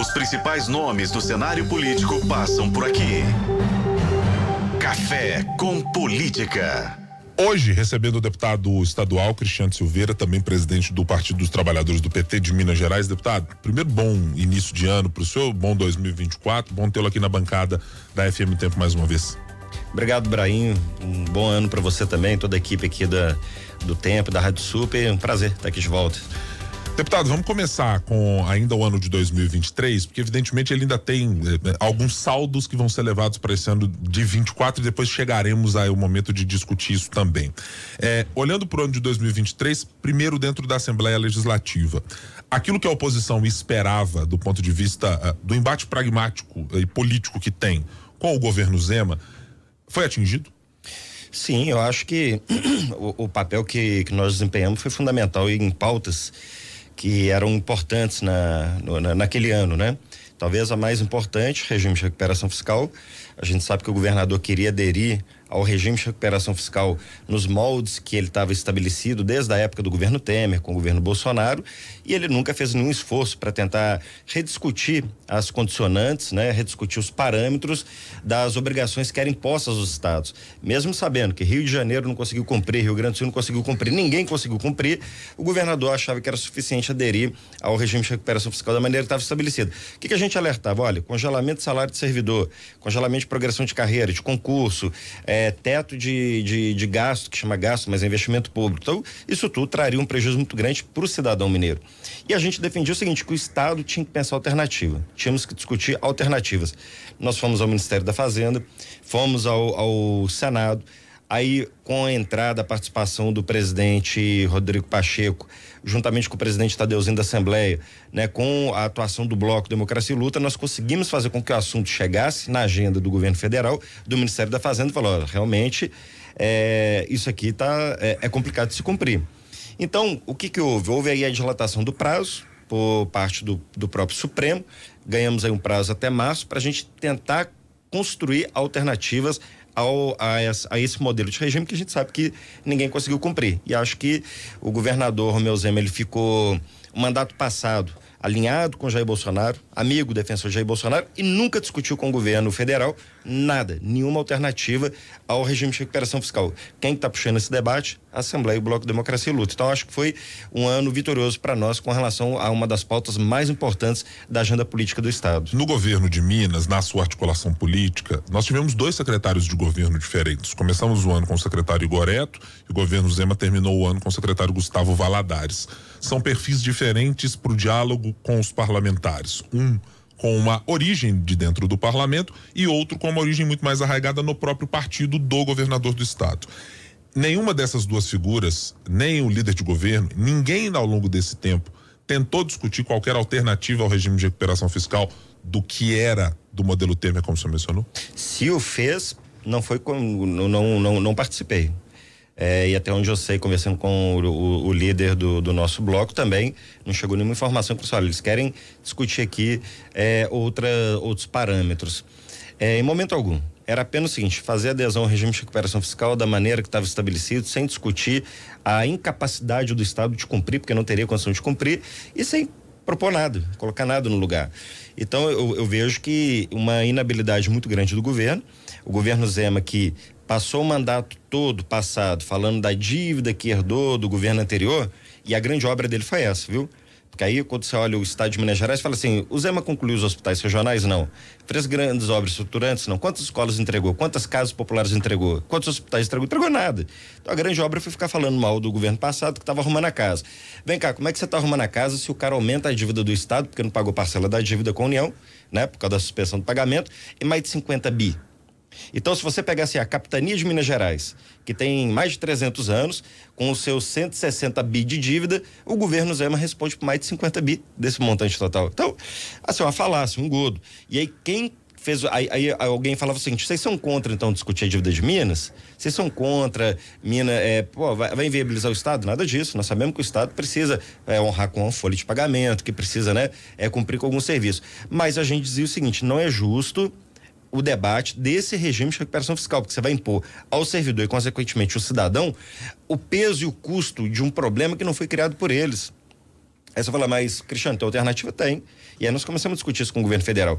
Os principais nomes do cenário político passam por aqui. Café com Política. Hoje, recebendo o deputado estadual Cristiano Silveira, também presidente do Partido dos Trabalhadores do PT de Minas Gerais. Deputado, primeiro bom início de ano para o senhor, bom 2024, bom tê-lo aqui na bancada da FM Tempo mais uma vez. Obrigado, Braim. Um bom ano para você também, toda a equipe aqui da, do Tempo, da Rádio Super. Um prazer estar aqui de volta. Deputado, vamos começar com ainda o ano de 2023, porque evidentemente ele ainda tem eh, alguns saldos que vão ser levados para esse ano de 24 e depois chegaremos ao momento de discutir isso também. Eh, olhando para o ano de 2023, primeiro dentro da Assembleia Legislativa, aquilo que a oposição esperava do ponto de vista do embate pragmático e político que tem com o governo Zema foi atingido? Sim, eu acho que o, o papel que, que nós desempenhamos foi fundamental em pautas que eram importantes na, no, na, naquele ano, né? Talvez a mais importante, regime de recuperação fiscal. A gente sabe que o governador queria aderir ao regime de recuperação fiscal nos moldes que ele estava estabelecido desde a época do governo Temer, com o governo Bolsonaro, e ele nunca fez nenhum esforço para tentar rediscutir as condicionantes, né, rediscutir os parâmetros das obrigações que eram impostas aos estados. Mesmo sabendo que Rio de Janeiro não conseguiu cumprir, Rio Grande do Sul não conseguiu cumprir, ninguém conseguiu cumprir, o governador achava que era suficiente aderir ao regime de recuperação fiscal da maneira que estava estabelecido. O que, que a gente alertava? Olha, congelamento de salário de servidor, congelamento de progressão de carreira, de concurso, é, é, teto de, de, de, gasto, que chama gasto, mas é investimento público. Então, isso tudo traria um prejuízo muito grande para o cidadão mineiro. E a gente defendia o seguinte: que o Estado tinha que pensar alternativa. Tínhamos que discutir alternativas. Nós fomos ao Ministério da Fazenda, fomos ao, ao Senado. Aí, com a entrada, a participação do presidente Rodrigo Pacheco, juntamente com o presidente Tadeuzinho da Assembleia, né, com a atuação do Bloco Democracia e Luta, nós conseguimos fazer com que o assunto chegasse na agenda do governo federal, do Ministério da Fazenda, e falou: realmente, é, isso aqui tá, é, é, complicado de se cumprir. Então, o que, que houve? Houve aí a dilatação do prazo por parte do, do próprio Supremo, ganhamos aí um prazo até março para a gente tentar construir alternativas ao, a, a, esse modelo de regime que a gente sabe que ninguém conseguiu cumprir. E acho que o governador Romeu Zema ele ficou o mandato passado alinhado com Jair Bolsonaro, amigo defensor de Jair Bolsonaro e nunca discutiu com o governo federal nada, nenhuma alternativa ao regime de recuperação fiscal. Quem está puxando esse debate? A Assembleia e o Bloco Democracia e Luta. Então acho que foi um ano vitorioso para nós com relação a uma das pautas mais importantes da agenda política do estado. No governo de Minas, na sua articulação política, nós tivemos dois secretários de governo diferentes. Começamos o ano com o secretário Igoreto e o governo Zema terminou o ano com o secretário Gustavo Valadares. São perfis diferentes para o diálogo com os parlamentares. Um com uma origem de dentro do parlamento e outro com uma origem muito mais arraigada no próprio partido do governador do estado. Nenhuma dessas duas figuras, nem o líder de governo, ninguém ao longo desse tempo tentou discutir qualquer alternativa ao regime de recuperação fiscal do que era do modelo Temer, como senhor mencionou? Se o fez, não foi com, não, não, não participei. É, e até onde eu sei, conversando com o, o, o líder do, do, nosso bloco também, não chegou nenhuma informação para olha, eles querem discutir aqui é, outra, outros parâmetros. É, em momento algum. Era apenas o seguinte: fazer adesão ao regime de recuperação fiscal da maneira que estava estabelecido, sem discutir a incapacidade do Estado de cumprir, porque não teria condição de cumprir, e sem propor nada, colocar nada no lugar. Então eu, eu vejo que uma inabilidade muito grande do governo, o governo Zema que passou o mandato todo passado falando da dívida que herdou do governo anterior, e a grande obra dele foi essa, viu? Porque aí, quando você olha o estado de Minas Gerais, fala assim: o Zema concluiu os hospitais regionais? Não. Fez grandes obras estruturantes? Não. Quantas escolas entregou? Quantas casas populares entregou? Quantos hospitais entregou? Entregou nada. Então a grande obra foi ficar falando mal do governo passado que estava arrumando a casa. Vem cá, como é que você está arrumando a casa se o cara aumenta a dívida do Estado, porque não pagou parcela da dívida com a União, né? Por causa da suspensão do pagamento, e mais de 50 bi? Então, se você pegar assim, a Capitania de Minas Gerais, que tem mais de 300 anos, com os seus 160 bi de dívida, o governo Zema responde por mais de 50 bi desse montante total. Então, assim, uma falácia, um godo. E aí, quem fez. Aí, aí, alguém falava o seguinte: vocês são contra, então, discutir a dívida de Minas? Vocês são contra Minas. É, pô, vai, vai, inviabilizar o Estado? Nada disso. Nós sabemos que o Estado precisa é, honrar com a folha de pagamento, que precisa, né, é, cumprir com algum serviço. Mas a gente dizia o seguinte: não é justo o debate desse regime de recuperação fiscal, porque você vai impor ao servidor e, consequentemente, ao cidadão o peso e o custo de um problema que não foi criado por eles. Aí você fala, mas, Cristiano, tem alternativa? Tem. E aí nós começamos a discutir isso com o governo federal.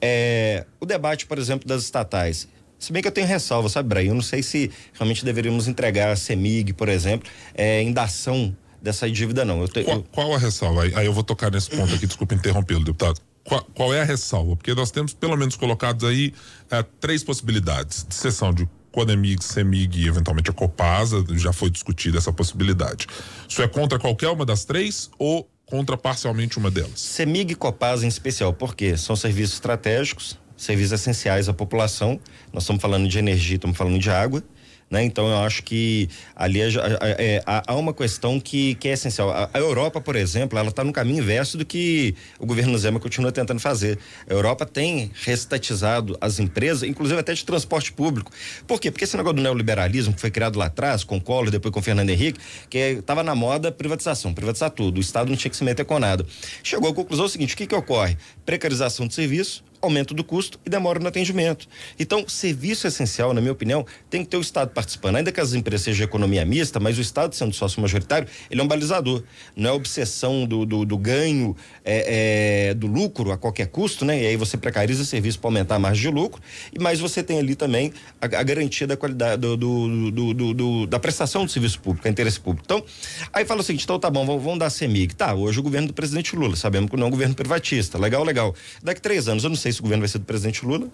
É, o debate, por exemplo, das estatais. Se bem que eu tenho ressalva, sabe, Brian? Eu não sei se realmente deveríamos entregar a CEMIG, por exemplo, é, em dação dessa dívida, não. Te, qual, eu... qual, a ressalva? Aí, aí, eu vou tocar nesse ponto aqui, desculpa interrompê-lo, deputado. Qual, qual, é a ressalva? Porque nós temos pelo menos colocados aí é, três possibilidades de cessão de Codemig, Semig e eventualmente a Copasa, já foi discutida essa possibilidade. Isso é contra qualquer uma das três ou contra parcialmente uma delas? Semig e Copasa em especial, porque são serviços estratégicos, serviços essenciais à população. Nós estamos falando de energia, estamos falando de água. Né? Então eu acho que ali é, é, há uma questão que, que é essencial. A, a Europa, por exemplo, ela está no caminho inverso do que o governo Zema continua tentando fazer. A Europa tem restatizado as empresas, inclusive até de transporte público. Por quê? Porque esse negócio do neoliberalismo que foi criado lá atrás, com Collor, depois com Fernando Henrique, que estava na moda privatização, privatizar tudo. O Estado não tinha que se meter com nada. Chegou à conclusão o seguinte: o que, que ocorre? Precarização de serviço, aumento do custo e demora no atendimento. Então, serviço essencial, na minha opinião, tem que ter o Estado participando. Ainda que as empresas sejam economia mista, mas o Estado, sendo sócio majoritário, ele é um balizador. Não é obsessão do, do, do ganho, é, é, do lucro a qualquer custo, né? E aí você precariza o serviço para aumentar a margem de lucro, mas você tem ali também a, a garantia da qualidade do, do, da prestação do serviço público, a interesse público. Então, aí fala o seguinte: então tá bom, vamos, vamos dar a CEMIG. Tá, hoje o governo do presidente Lula, sabemos que não é um governo privatista. Legal, legal. Daqui três anos, eu não sei sei se o governo vai ser do presidente Lula.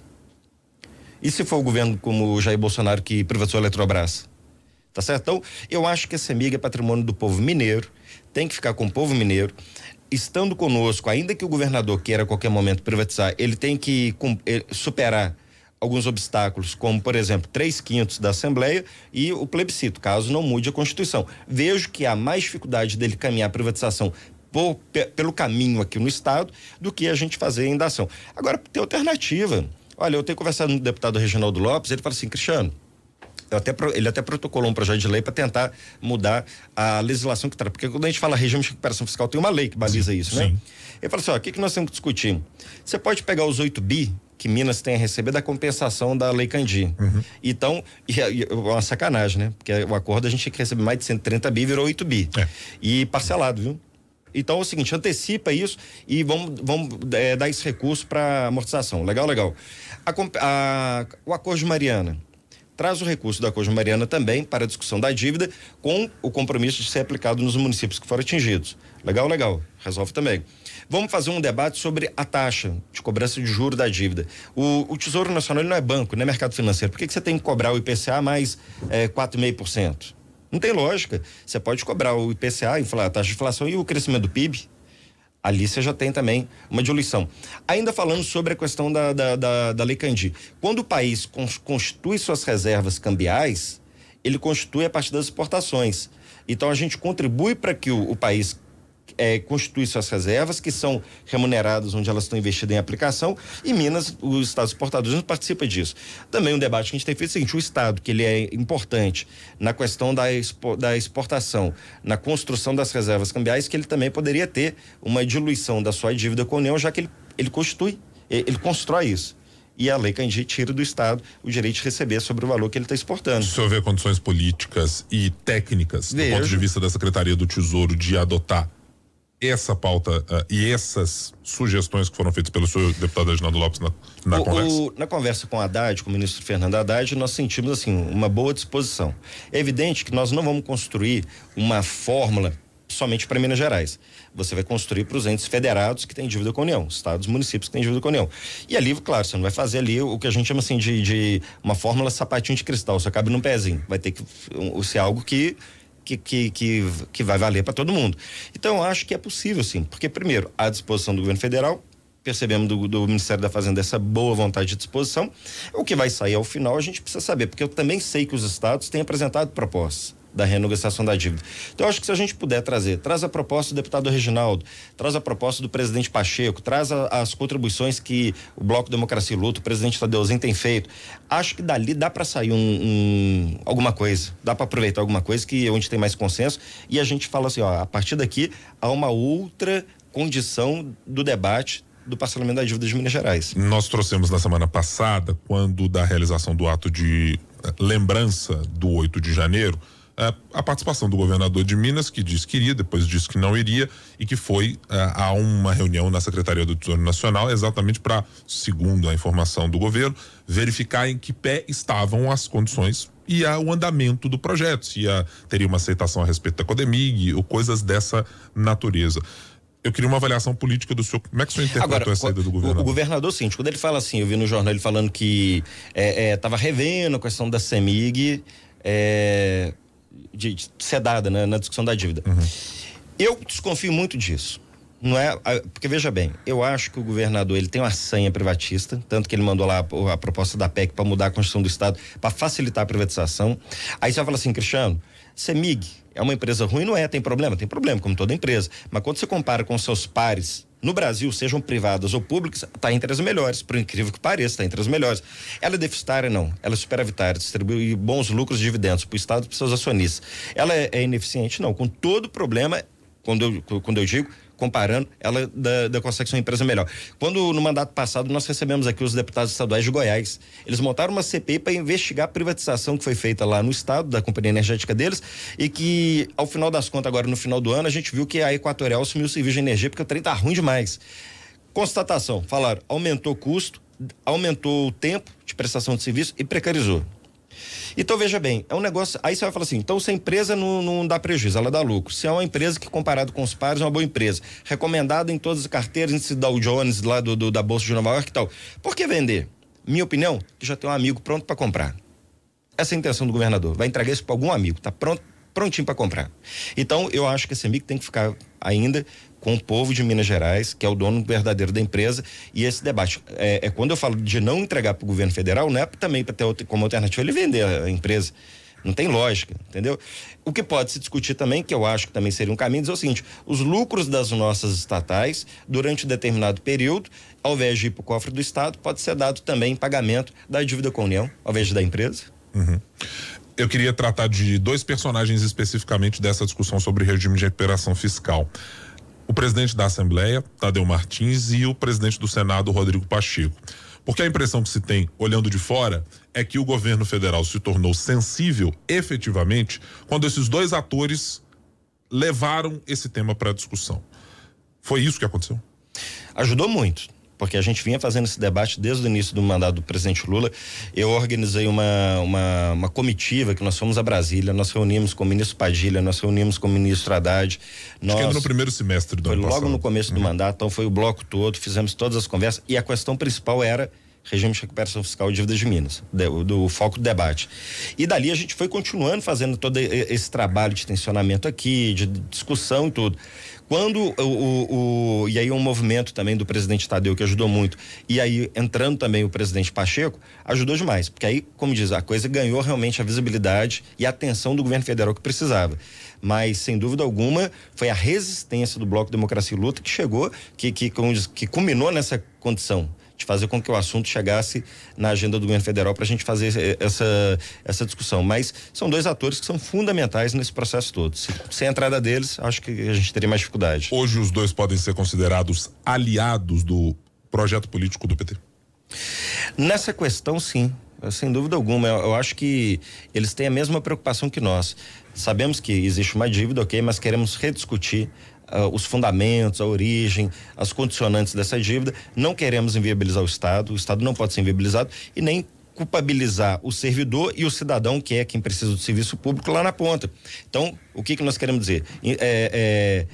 E se for o governo como o Jair Bolsonaro que privatizou a Eletrobras? Tá certo? Então, eu acho que essa amiga é patrimônio do povo mineiro, tem que ficar com o povo mineiro. Estando conosco, ainda que o governador queira a qualquer momento privatizar, ele tem que superar alguns obstáculos, como, por exemplo, três quintos da Assembleia e o plebiscito, caso não mude a Constituição. Vejo que há mais dificuldade dele caminhar a privatização por, pelo caminho aqui no Estado do que a gente fazer em ação. Agora, tem alternativa. Olha, eu tenho conversado com o deputado Reginaldo Lopes, ele fala assim, Cristiano, até, ele até protocolou um projeto de lei para tentar mudar a legislação que traz. Porque quando a gente fala regime de recuperação fiscal, tem uma lei que baliza sim, isso, né? Sim. Ele fala assim: ó, o que, que nós temos que discutir? Você pode pegar os 8 bi que Minas tem a receber da compensação da Lei Candi. Uhum. Então, e, e, uma sacanagem, né? Porque o acordo a gente tinha que receber mais de 130 bi, virou 8 bi. É. E parcelado, viu? Então é o seguinte, antecipa isso e vamos, vamos é, dar esse recurso para amortização. Legal, legal. A, a, o acordo de Mariana traz o recurso da de Mariana também para a discussão da dívida com o compromisso de ser aplicado nos municípios que foram atingidos. Legal, legal. Resolve também. Vamos fazer um debate sobre a taxa de cobrança de juro da dívida. O, o Tesouro Nacional não é banco, não é mercado financeiro. Por que, que você tem que cobrar o IPCA mais é, 4,5%? Não tem lógica. Você pode cobrar o IPCA, a taxa de inflação e o crescimento do PIB. Ali você já tem também uma diluição. Ainda falando sobre a questão da, da, da, da Lei Candi. Quando o país constitui suas reservas cambiais, ele constitui a partir das exportações. Então a gente contribui para que o, o país é, constitui suas reservas, que são remuneradas onde elas estão investidas em aplicação, e Minas, os estados exportadores, não participam disso. Também um debate que a gente tem feito é o seguinte: o Estado, que ele é importante na questão da, expo, da exportação, na construção das reservas cambiais, que ele também poderia ter uma diluição da sua dívida com a União, já que ele, ele constitui, ele constrói isso e a lei Candi tira do Estado o direito de receber sobre o valor que ele está exportando. Se o senhor vê condições políticas e técnicas, Vejo. do ponto de vista da Secretaria do Tesouro, de adotar essa pauta uh, e essas sugestões que foram feitas pelo senhor deputado Reginaldo Lopes na, na o, conversa? O, na conversa com o Haddad, com o ministro Fernando Haddad, nós sentimos assim uma boa disposição. É evidente que nós não vamos construir uma fórmula somente para Minas Gerais. Você vai construir para os entes federados que têm dívida com a União, estados, municípios que têm dívida com a União. E ali, claro, você não vai fazer ali o que a gente chama assim de, de uma fórmula sapatinho de cristal, só cabe num pezinho. Vai ter que ser algo que que, que, que, que vai valer para todo mundo. Então, acho que é possível, sim, porque, primeiro, a disposição do governo federal, percebemos do, do, Ministério da Fazenda essa boa vontade de disposição. O que vai sair ao final a gente precisa saber, porque eu também sei que os estados têm apresentado propostas da renegociação da dívida. Então, eu acho que se a gente puder trazer, traz a proposta do deputado Reginaldo, traz a proposta do presidente Pacheco, traz a, as contribuições que o Bloco Democracia e Luta, o presidente Tadeuzinho tem feito, acho que dali dá para sair um, um, alguma coisa, dá para aproveitar alguma coisa que é onde tem mais consenso e a gente fala assim, ó, a partir daqui há uma outra condição do debate do parcelamento da dívida de Minas Gerais. Nós trouxemos na semana passada, quando da realização do ato de eh, lembrança do 8 de janeiro, a participação do governador de Minas, que disse que iria, depois disse que não iria, e que foi uh, a uma reunião na Secretaria do Tesouro Nacional, exatamente para, segundo a informação do governo, verificar em que pé estavam as condições e a, o andamento do projeto, se ia, teria uma aceitação a respeito da Codemig ou coisas dessa natureza. Eu queria uma avaliação política do senhor. Como é que o senhor interpretou Agora, a saída do governador? O, governador, sim, quando ele fala assim, eu vi no jornal ele falando que estava é, é, revendo a questão da CEMIG é, de, de ser dada né, na discussão da dívida. Uhum. Eu desconfio muito disso. Não é, porque veja bem, eu acho que o governador ele tem uma senha privatista, tanto que ele mandou lá a, a proposta da PEC para mudar a Constituição do Estado para facilitar a privatização. Aí você vai falar assim, Cristiano, CEMIG é uma empresa ruim? Não é, tem problema? Tem problema, como toda empresa. Mas quando você compara com seus pares no Brasil, sejam privadas ou públicas, está entre as melhores, por incrível que pareça, está entre as melhores. Ela é deficitária, não. Ela é superavitária, distribui bons lucros e dividendos para o Estado e para seus acionistas. Ela é, é ineficiente? Não. Com todo problema, quando eu, quando eu digo, comparando, ela da, da consegue ser uma empresa melhor. Quando no mandato passado nós recebemos aqui os deputados estaduais de Goiás, eles montaram uma CPI para investigar a privatização que foi feita lá no estado da companhia energética deles e que ao final das contas agora no final do ano a gente viu que a Equatorial assumiu o serviço de energia porque o trem tá ruim demais. Constatação, falaram, aumentou o custo, aumentou o tempo de prestação de serviço e precarizou. Então, veja bem, é um negócio. Aí você vai falar assim: então, se a empresa não, não dá prejuízo, ela dá lucro. Se é uma empresa que, comparado com os pares, é uma boa empresa. Recomendada em todas as carteiras, índice Dow Jones, lá do, do, da Bolsa de Nova York e tal. Por que vender? Minha opinião, que já tem um amigo pronto para comprar. Essa é a intenção do governador. Vai entregar isso para algum amigo, tá pronto, prontinho para comprar. Então, eu acho que esse amigo tem que ficar ainda com o povo de Minas Gerais, que é o dono verdadeiro da empresa, e esse debate. É, é quando eu falo de não entregar para o governo federal, não é também para ter como alternativa ele vender a empresa. Não tem lógica, entendeu? O que pode se discutir também, que eu acho que também seria um caminho, é o seguinte: os lucros das nossas estatais, durante um determinado período, ao invés de ir para o cofre do Estado, pode ser dado também em pagamento da dívida com a União, ao invés da empresa. Uhum. Eu queria tratar de dois personagens especificamente dessa discussão sobre regime de recuperação fiscal o presidente da Assembleia, Tadeu Martins, e o presidente do Senado, Rodrigo Pacheco. Porque a impressão que se tem, olhando de fora, é que o governo federal se tornou sensível, efetivamente, quando esses dois atores levaram esse tema para discussão. Foi isso que aconteceu? Ajudou muito porque a gente vinha fazendo esse debate desde o início do mandato do presidente Lula. Eu organizei uma, uma, uma comitiva que nós fomos a Brasília, nós reunimos com o ministro Padilha, nós reunimos com o ministro Haddad. Nós, Acho que no primeiro semestre do foi ano logo passado. no começo do uhum. mandato, então foi o bloco todo, fizemos todas as conversas e a questão principal era regime de recuperação fiscal e dívidas de Minas, do, do, foco do debate. E dali a gente foi continuando fazendo todo esse trabalho de tensionamento aqui, de discussão e tudo. Quando o, o, o, e aí um movimento também do presidente Tadeu que ajudou muito e aí entrando também o presidente Pacheco ajudou demais porque aí como diz a coisa ganhou realmente a visibilidade e a atenção do governo federal que precisava mas sem dúvida alguma foi a resistência do bloco Democracia e Luta que chegou que que diz, que culminou nessa condição de fazer com que o assunto chegasse na agenda do governo federal para a gente fazer essa, essa discussão. Mas são dois atores que são fundamentais nesse processo todo. Se, sem a entrada deles, acho que a gente teria mais dificuldade. Hoje os dois podem ser considerados aliados do projeto político do PT? Nessa questão, sim. Sem dúvida alguma. Eu, eu acho que eles têm a mesma preocupação que nós. Sabemos que existe uma dívida, ok, mas queremos rediscutir uh, os fundamentos, a origem, as condicionantes dessa dívida. Não queremos inviabilizar o Estado, o Estado não pode ser inviabilizado e nem culpabilizar o servidor e o cidadão que é quem precisa do serviço público lá na ponta. Então, o que que nós queremos dizer? É, é,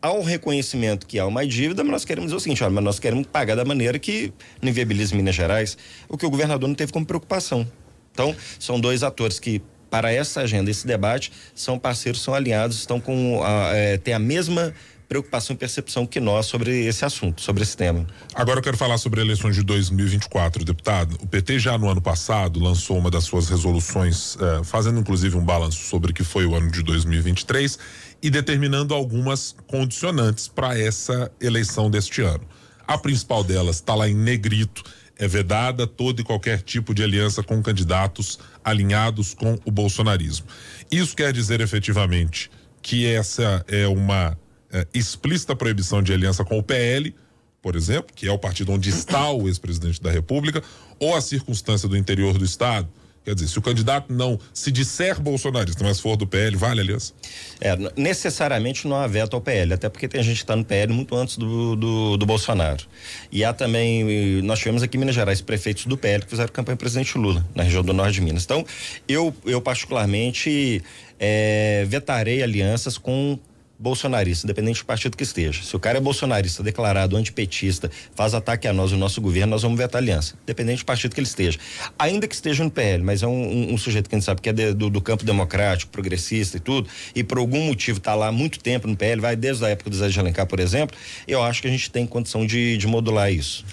há um reconhecimento que há uma dívida, mas nós queremos dizer o seguinte, olha, mas nós queremos pagar da maneira que não inviabilize Minas Gerais, o que o governador não teve como preocupação. Então, são dois atores que para essa agenda, esse debate, são parceiros, são alinhados, estão com a, é, têm a mesma preocupação e percepção que nós sobre esse assunto, sobre esse tema. Agora eu quero falar sobre eleições de 2024, deputado. O PT já no ano passado lançou uma das suas resoluções, eh, fazendo inclusive um balanço sobre o que foi o ano de 2023 e determinando algumas condicionantes para essa eleição deste ano. A principal delas está lá em negrito é vedada todo e qualquer tipo de aliança com candidatos alinhados com o bolsonarismo. Isso quer dizer efetivamente que essa é uma é, explícita proibição de aliança com o PL, por exemplo, que é o partido onde está o ex-presidente da República, ou a circunstância do interior do Estado, Quer dizer, se o candidato não se disser bolsonarista, mas for do PL, vale aliança? É, necessariamente não há veto ao PL, até porque tem gente que está no PL muito antes do, do, do, Bolsonaro. E há também, nós tivemos aqui em Minas Gerais prefeitos do PL que fizeram campanha presidente Lula, na região do norte de Minas. Então, eu, eu particularmente é, vetarei alianças com bolsonarista, independente do partido que esteja. Se o cara é bolsonarista, declarado antipetista, faz ataque a nós, o nosso governo, nós vamos vetar a aliança, independente do partido que ele esteja. Ainda que esteja no PL, mas é um, um, um sujeito que a gente sabe que é de, do, do, campo democrático, progressista e tudo, e por algum motivo está lá há muito tempo no PL, vai desde a época do Zé de Alencar, por exemplo, eu acho que a gente tem condição de, de modular isso.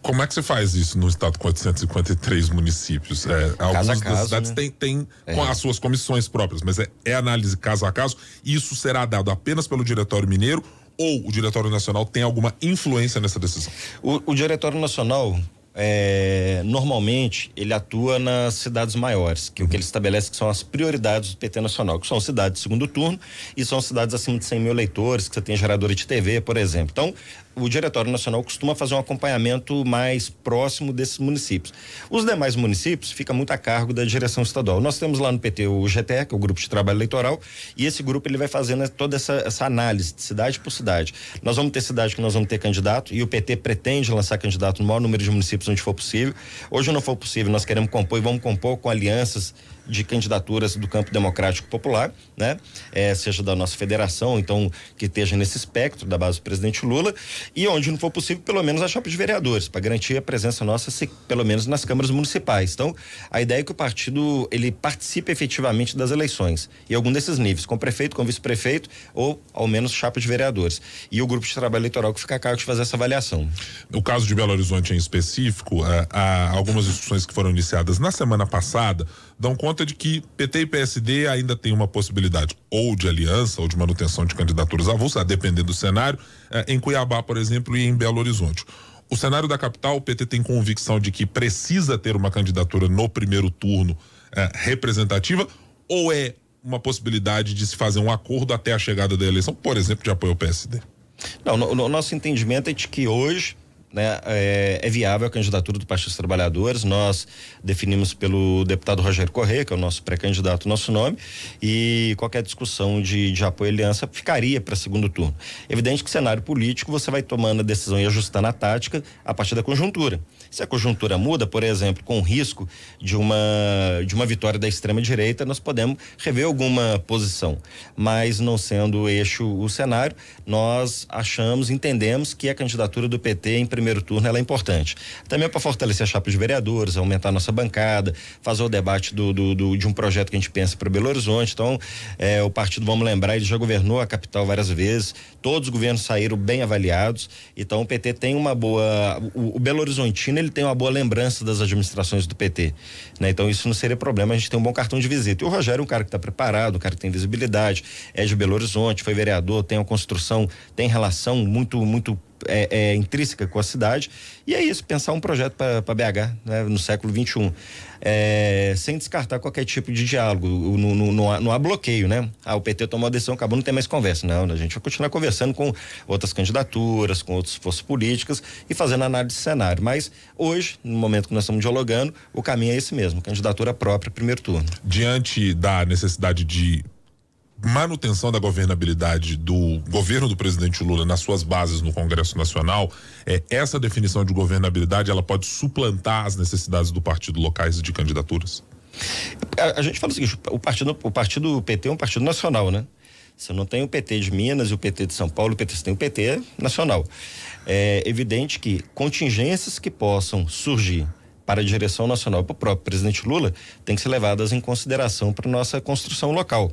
Como é que você faz isso no estado com 853 municípios? É, algumas a caso, das cidades né? têm, têm é. as suas comissões próprias, mas é, é análise caso a caso, isso será dado apenas apenas pelo Diretório Mineiro ou o Diretório Nacional tem alguma influência nessa decisão? O, o Diretório Nacional, é, normalmente ele atua nas cidades maiores, que uhum. o que ele estabelece que são as prioridades do PT Nacional, que são cidades de segundo turno e são cidades acima de 100 mil eleitores, que você tem geradora de TV, por exemplo. Então, o Diretório Nacional costuma fazer um acompanhamento mais próximo desses municípios. Os demais municípios ficam muito a cargo da direção estadual. Nós temos lá no PT o GTE, que é o Grupo de Trabalho Eleitoral, e esse grupo ele vai fazendo toda essa, essa análise de cidade por cidade. Nós vamos ter cidade que nós vamos ter candidato, e o PT pretende lançar candidato no maior número de municípios onde for possível. Hoje não for possível, nós queremos compor e vamos compor com alianças de candidaturas do campo democrático popular, né? É, seja da nossa federação, então que esteja nesse espectro da base do presidente Lula e onde não for possível, pelo menos a chapa de vereadores, para garantir a presença nossa, se, pelo menos nas câmaras municipais. Então, a ideia é que o partido ele participe efetivamente das eleições em algum desses níveis, com prefeito, com vice-prefeito ou ao menos chapa de vereadores. E o grupo de trabalho eleitoral que fica a cargo de fazer essa avaliação. No caso de Belo Horizonte em específico, há, há algumas discussões que foram iniciadas na semana passada dão conta de que PT e PSD ainda têm uma possibilidade ou de aliança ou de manutenção de candidaturas avulsas, a depender do cenário, eh, em Cuiabá, por exemplo, e em Belo Horizonte. O cenário da capital, o PT tem convicção de que precisa ter uma candidatura no primeiro turno eh, representativa ou é uma possibilidade de se fazer um acordo até a chegada da eleição, por exemplo, de apoio ao PSD? Não, no nosso entendimento é de que hoje né, é, é, viável a candidatura do Partido dos Trabalhadores. Nós definimos pelo deputado Rogério Correia, que é o nosso pré-candidato, nosso nome, e qualquer discussão de, de apoio à aliança ficaria para segundo turno. Evidente que cenário político você vai tomando a decisão e ajustando a tática a partir da conjuntura. Se a conjuntura muda, por exemplo, com o risco de uma, de uma vitória da extrema-direita, nós podemos rever alguma posição. Mas não sendo eixo o cenário, nós achamos, entendemos que a candidatura do PT em primeiro turno é importante. Também para fortalecer a chapa de vereadores, aumentar a nossa bancada, fazer o debate do, do, do de um projeto que a gente pensa para Belo Horizonte. Então, é, o partido, vamos lembrar, ele já governou a capital várias vezes, todos os governos saíram bem avaliados. Então, o PT tem uma boa. O, o Belo Horizontino ele tem uma boa lembrança das administrações do PT. Né? Então, isso não seria problema, a gente tem um bom cartão de visita. E o Rogério é um cara que está preparado, um cara que tem visibilidade, é de Belo Horizonte, foi vereador, tem uma construção, tem relação muito, muito é, é, intrínseca com a cidade. E é isso, pensar um projeto para BH né, no século XXI. É, sem descartar qualquer tipo de diálogo. Não, não, não, há, não, há, bloqueio, né? Ah, o PT tomou a decisão, acabou, não tem mais conversa. Não, a gente vai continuar conversando com outras candidaturas, com outras forças políticas e fazendo análise de cenário. Mas hoje, no momento que nós estamos dialogando, o caminho é esse mesmo: candidatura própria, primeiro turno. Diante da necessidade de manutenção da governabilidade do governo do presidente Lula nas suas bases no Congresso Nacional, é, essa definição de governabilidade ela pode suplantar as necessidades do partido locais de candidaturas? A, a gente fala o seguinte: o partido, o partido PT é um partido nacional, né? Você não tem o PT de Minas e o PT de São Paulo, o PT, você tem o PT nacional. É evidente que contingências que possam surgir para a direção nacional, para o próprio presidente Lula, tem que ser levadas em consideração para nossa construção local.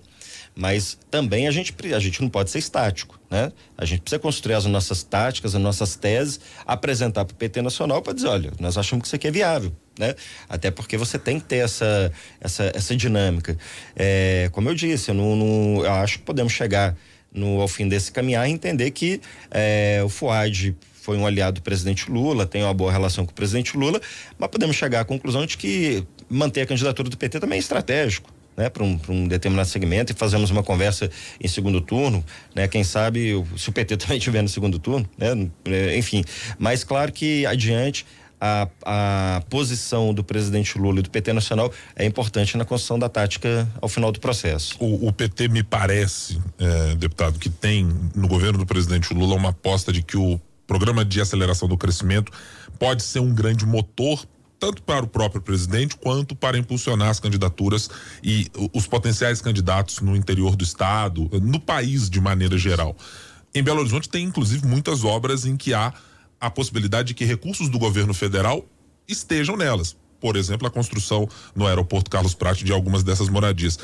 Mas também a gente, a gente não pode ser estático, né? A gente precisa construir as nossas táticas, as nossas teses, apresentar para o PT Nacional para dizer, olha, nós achamos que isso aqui é viável, né? Até porque você tem que ter essa, essa, essa dinâmica. É, como eu disse, eu, não, não, eu acho que podemos chegar no, ao fim desse caminhar e entender que é, o FUAD foi um aliado do presidente Lula, tem uma boa relação com o presidente Lula, mas podemos chegar à conclusão de que manter a candidatura do PT também é estratégico né, para um, um, determinado segmento e fazemos uma conversa em segundo turno, né? Quem sabe se o PT também estiver no segundo turno, né? É, enfim, mas claro que adiante a, a posição do presidente Lula e do PT Nacional é importante na construção da tática ao final do processo. O, o PT me parece, é, deputado, que tem no governo do presidente Lula uma aposta de que o programa de aceleração do crescimento pode ser um grande motor tanto para o próprio presidente quanto para impulsionar as candidaturas e os potenciais candidatos no interior do estado, no país de maneira geral. Em Belo Horizonte tem inclusive muitas obras em que há a possibilidade de que recursos do governo federal estejam nelas. Por exemplo, a construção no aeroporto Carlos Prat de algumas dessas moradias.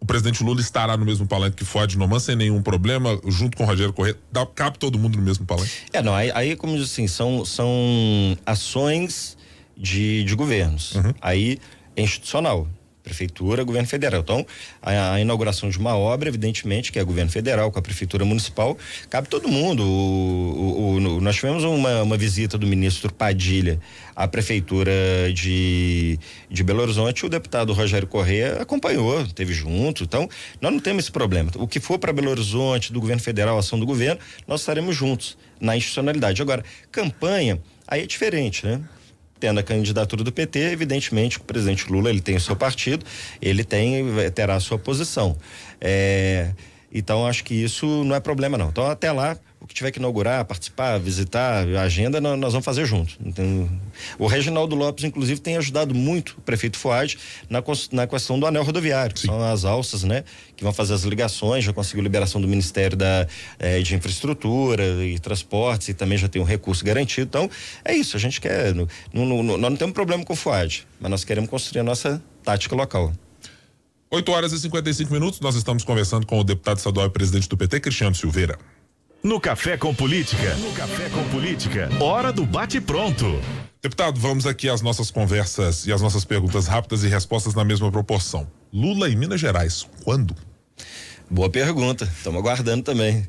O presidente Lula estará no mesmo palanque que Ford Noman sem nenhum problema, junto com o Rogério Corrêa. Dá, cabe todo mundo no mesmo palanque? É, não, aí, aí como diz assim, são, são ações de, de governos. Uhum. Aí é institucional. Prefeitura, governo federal. Então, a, a, inauguração de uma obra, evidentemente, que é governo federal com a prefeitura municipal, cabe todo mundo. O, o, o, nós tivemos uma, uma visita do ministro Padilha à prefeitura de, de Belo Horizonte, o deputado Rogério Corrêa acompanhou, teve junto. Então, nós não temos esse problema. O que for para Belo Horizonte, do governo federal, ação do governo, nós estaremos juntos na institucionalidade. Agora, campanha, aí é diferente, né? Tendo a candidatura do PT, evidentemente o presidente Lula ele tem o seu partido, ele tem terá a sua posição. É, então acho que isso não é problema não. Então até lá o que tiver que inaugurar, participar, visitar, a agenda, nós vamos fazer junto. Então, o Reginaldo Lopes, inclusive, tem ajudado muito o prefeito Fuad na, na questão do anel rodoviário, que são as alças, né? Que vão fazer as ligações, já conseguiu liberação do Ministério da, eh, de Infraestrutura e Transportes e também já tem um recurso garantido. Então, é isso, a gente quer. No, no, no, nós não temos problema com o Fuad, mas nós queremos construir a nossa tática local. 8 horas e 55 minutos, nós estamos conversando com o deputado estadual e presidente do PT, Cristiano Silveira. No Café com Política. No Café com Política. Hora do bate-pronto. Deputado, vamos aqui às nossas conversas e às nossas perguntas rápidas e respostas na mesma proporção. Lula em Minas Gerais, quando? Boa pergunta, estamos aguardando também.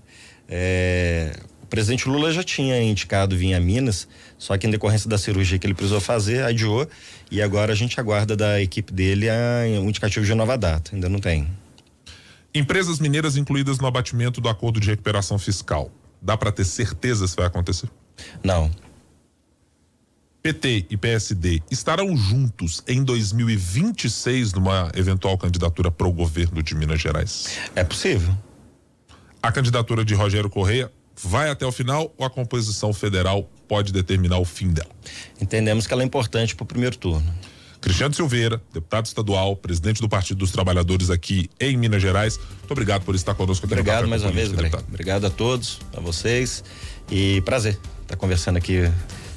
É, presidente Lula já tinha indicado vir a Minas, só que em decorrência da cirurgia que ele precisou fazer, adiou, e agora a gente aguarda da equipe dele a, um indicativo de nova data, ainda não tem. Empresas mineiras incluídas no abatimento do acordo de recuperação fiscal. Dá para ter certeza se vai acontecer? Não. PT e PSD estarão juntos em 2026 numa eventual candidatura para o governo de Minas Gerais? É possível. A candidatura de Rogério Correia vai até o final ou a composição federal pode determinar o fim dela? Entendemos que ela é importante para o primeiro turno. Cristiano Silveira, deputado estadual, presidente do Partido dos Trabalhadores aqui em Minas Gerais. Muito obrigado por estar conosco aqui Obrigado mais uma vez, deputado. Obrigado a todos, a vocês e prazer estar conversando aqui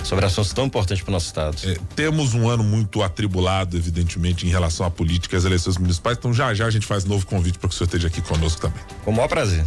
sobre assuntos tão importantes para o nosso estado. É, temos um ano muito atribulado, evidentemente, em relação à política e às eleições municipais, então já já a gente faz novo convite para que o senhor esteja aqui conosco também. Com o maior prazer.